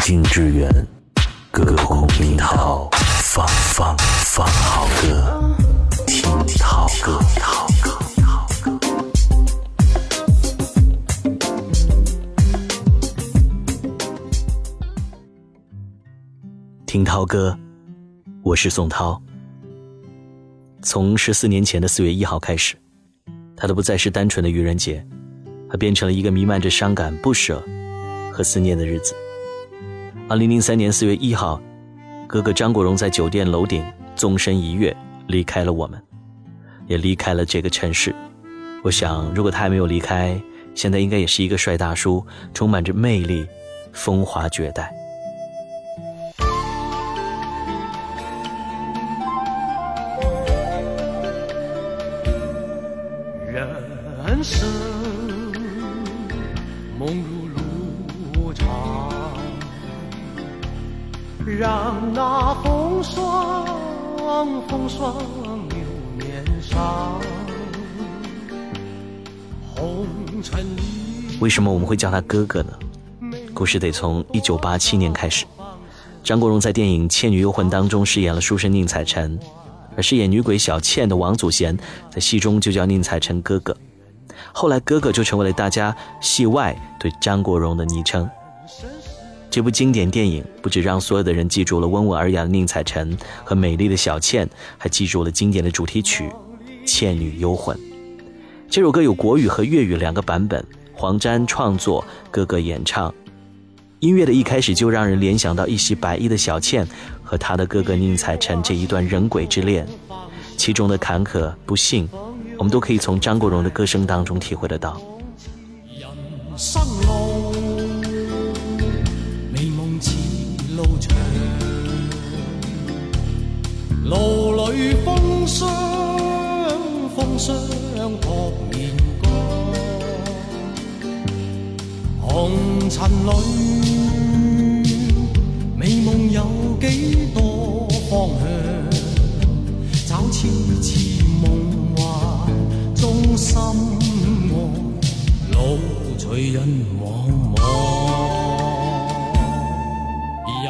静致远，隔空听涛，放放放好歌，听涛歌。听涛歌，我是宋涛。从十四年前的四月一号开始，它都不再是单纯的愚人节，它变成了一个弥漫着伤感、不舍和思念的日子。二零零三年四月一号，哥哥张国荣在酒店楼顶纵身一跃，离开了我们，也离开了这个城市。我想，如果他还没有离开，现在应该也是一个帅大叔，充满着魅力，风华绝代。人生让那风霜风霜留年上。红尘里，为什么我们会叫他哥哥呢？故事得从一九八七年开始。张国荣在电影《倩女幽魂》当中饰演了书生宁采臣，而饰演女鬼小倩的王祖贤在戏中就叫宁采臣哥哥。后来，哥哥就成为了大家戏外对张国荣的昵称。这部经典电影不止让所有的人记住了温文尔雅的宁采臣和美丽的小倩，还记住了经典的主题曲《倩女幽魂》。这首歌有国语和粤语两个版本，黄沾创作，哥哥演唱。音乐的一开始就让人联想到一袭白衣的小倩和她的哥哥宁采臣这一段人鬼之恋，其中的坎坷不幸。我们都可以从张国荣的歌声当中体会得到。人生路，似路长，路里风霜，风霜扑面干，红尘里，美梦有几多方向，找痴痴梦。心路随人茫茫。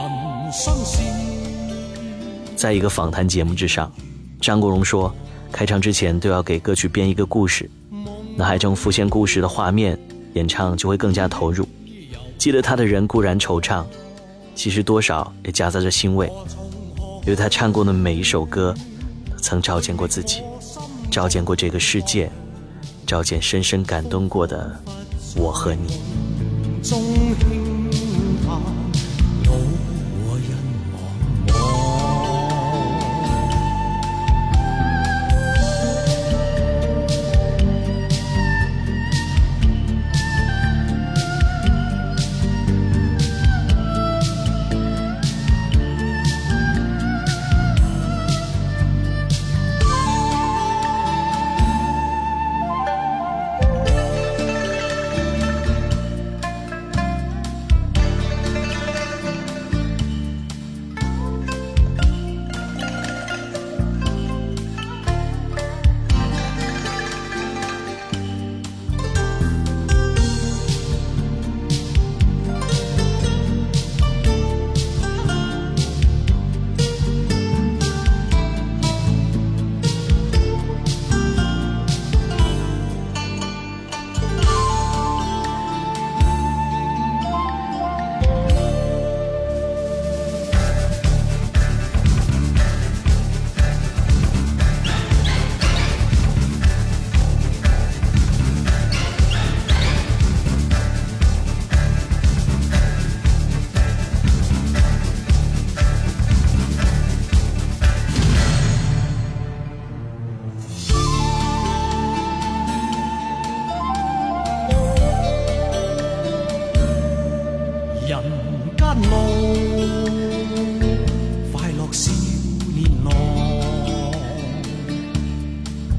人生是。在一个访谈节目之上，张国荣说，开唱之前都要给歌曲编一个故事，脑海中浮现故事的画面，演唱就会更加投入。记得他的人固然惆怅，其实多少也夹杂着欣慰，因为他唱过的每一首歌，曾照见过自己，照见过这个世界。照见深深感动过的我和你。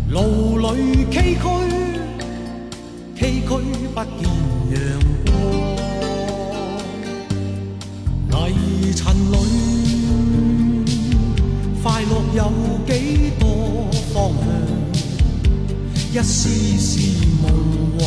路里崎岖崎岖不见阳光。泥尘里快乐有几多方向？一丝丝梦幻。